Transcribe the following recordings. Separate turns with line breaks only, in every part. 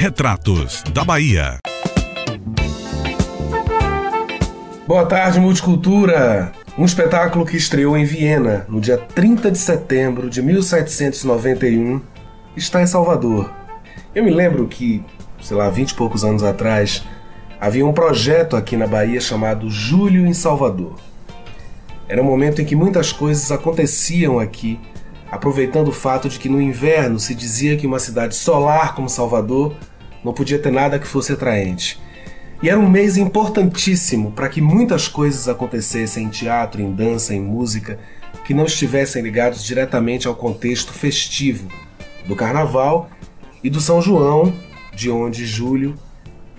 Retratos da Bahia.
Boa tarde, Multicultura! Um espetáculo que estreou em Viena no dia 30 de setembro de 1791 está em Salvador. Eu me lembro que, sei lá, vinte e poucos anos atrás, havia um projeto aqui na Bahia chamado Júlio em Salvador. Era um momento em que muitas coisas aconteciam aqui, aproveitando o fato de que no inverno se dizia que uma cidade solar como Salvador não podia ter nada que fosse atraente. E era um mês importantíssimo para que muitas coisas acontecessem em teatro, em dança, em música, que não estivessem ligados diretamente ao contexto festivo do carnaval e do São João, de onde Júlio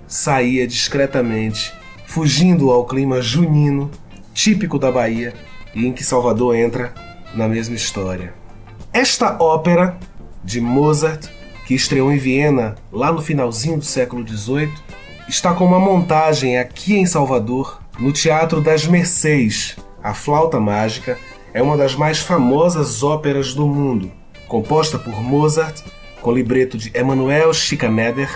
saía discretamente, fugindo ao clima junino, típico da Bahia e em que Salvador entra na mesma história. Esta ópera de Mozart, que estreou em Viena lá no finalzinho do século XVIII, está com uma montagem aqui em Salvador, no Teatro das Mercês. A Flauta Mágica é uma das mais famosas óperas do mundo. Composta por Mozart, com libreto de Emanuel Schikaneder,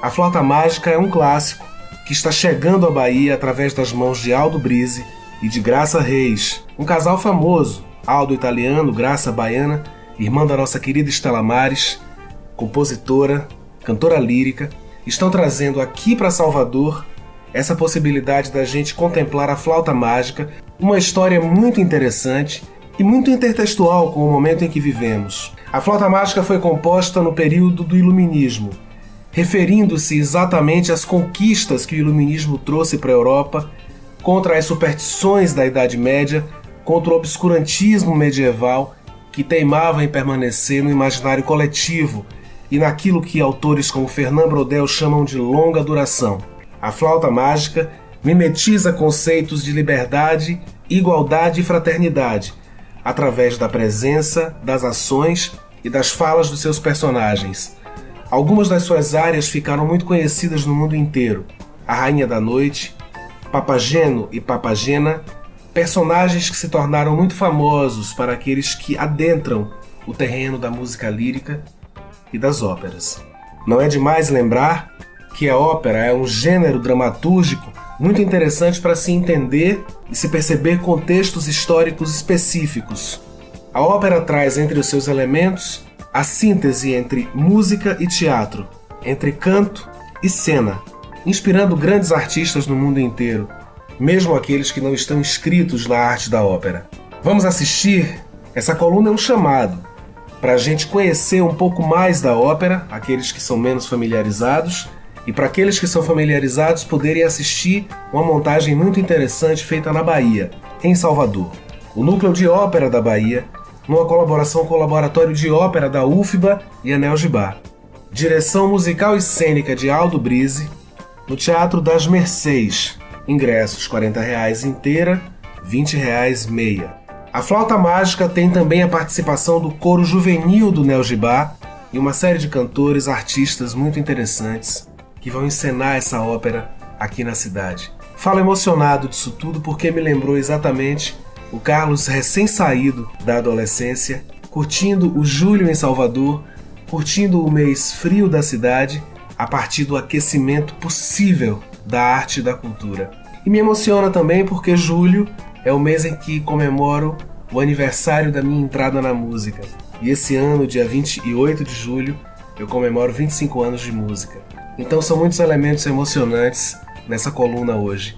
A Flauta Mágica é um clássico que está chegando à Bahia através das mãos de Aldo Brise e de Graça Reis, um casal famoso, Aldo italiano, Graça baiana, irmã da nossa querida Estela Mares, compositora, cantora lírica estão trazendo aqui para Salvador essa possibilidade da gente contemplar a flauta mágica, uma história muito interessante e muito intertextual com o momento em que vivemos. A flauta mágica foi composta no período do Iluminismo, referindo-se exatamente às conquistas que o Iluminismo trouxe para a Europa contra as superstições da Idade Média, contra o obscurantismo medieval que teimava em permanecer no imaginário coletivo e naquilo que autores como Fernand Brodel chamam de longa duração. A flauta mágica mimetiza conceitos de liberdade, igualdade e fraternidade, através da presença, das ações e das falas dos seus personagens. Algumas das suas áreas ficaram muito conhecidas no mundo inteiro: A Rainha da Noite, Papageno e Papagena, personagens que se tornaram muito famosos para aqueles que adentram o terreno da música lírica e das óperas. Não é demais lembrar que a ópera é um gênero dramatúrgico muito interessante para se entender e se perceber contextos históricos específicos. A ópera traz entre os seus elementos a síntese entre música e teatro, entre canto e cena, inspirando grandes artistas no mundo inteiro, mesmo aqueles que não estão inscritos na arte da ópera. Vamos assistir? Essa coluna é um chamado para a gente conhecer um pouco mais da ópera, aqueles que são menos familiarizados, e para aqueles que são familiarizados poderem assistir uma montagem muito interessante feita na Bahia, em Salvador. O Núcleo de Ópera da Bahia, numa colaboração com o Laboratório de Ópera da UFBA e Anel Gibá. Direção musical e cênica de Aldo Brise, no Teatro das Mercês. Ingressos 40 reais inteira, 20 reais meia. A flauta mágica tem também a participação do coro juvenil do Nel Gibá e uma série de cantores, artistas muito interessantes que vão encenar essa ópera aqui na cidade. Falo emocionado disso tudo porque me lembrou exatamente o Carlos recém-saído da adolescência, curtindo o julho em Salvador, curtindo o mês frio da cidade a partir do aquecimento possível da arte e da cultura. E me emociona também porque julho é o mês em que comemoro o aniversário da minha entrada na música. E esse ano, dia 28 de julho, eu comemoro 25 anos de música. Então são muitos elementos emocionantes nessa coluna hoje.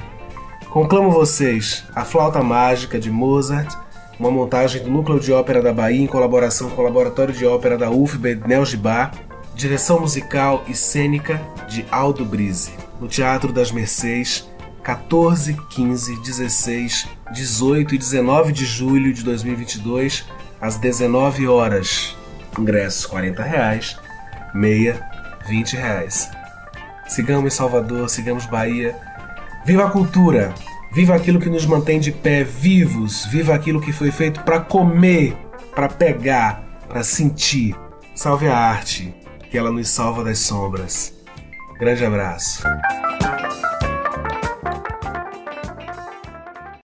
Conclamo vocês A Flauta Mágica de Mozart, uma montagem do Núcleo de Ópera da Bahia em colaboração com o Laboratório de Ópera da UFB Nel Gibá, direção musical e cênica de Aldo Brise, no Teatro das Mercês, 14, 15, 16, 18 e 19 de julho de 2022, às 19 horas. Ingressos 40 reais, meia 20 reais. Sigamos Salvador, sigamos Bahia. Viva a cultura! Viva aquilo que nos mantém de pé vivos, viva aquilo que foi feito para comer, para pegar, para sentir. Salve a arte, que ela nos salva das sombras. Grande abraço.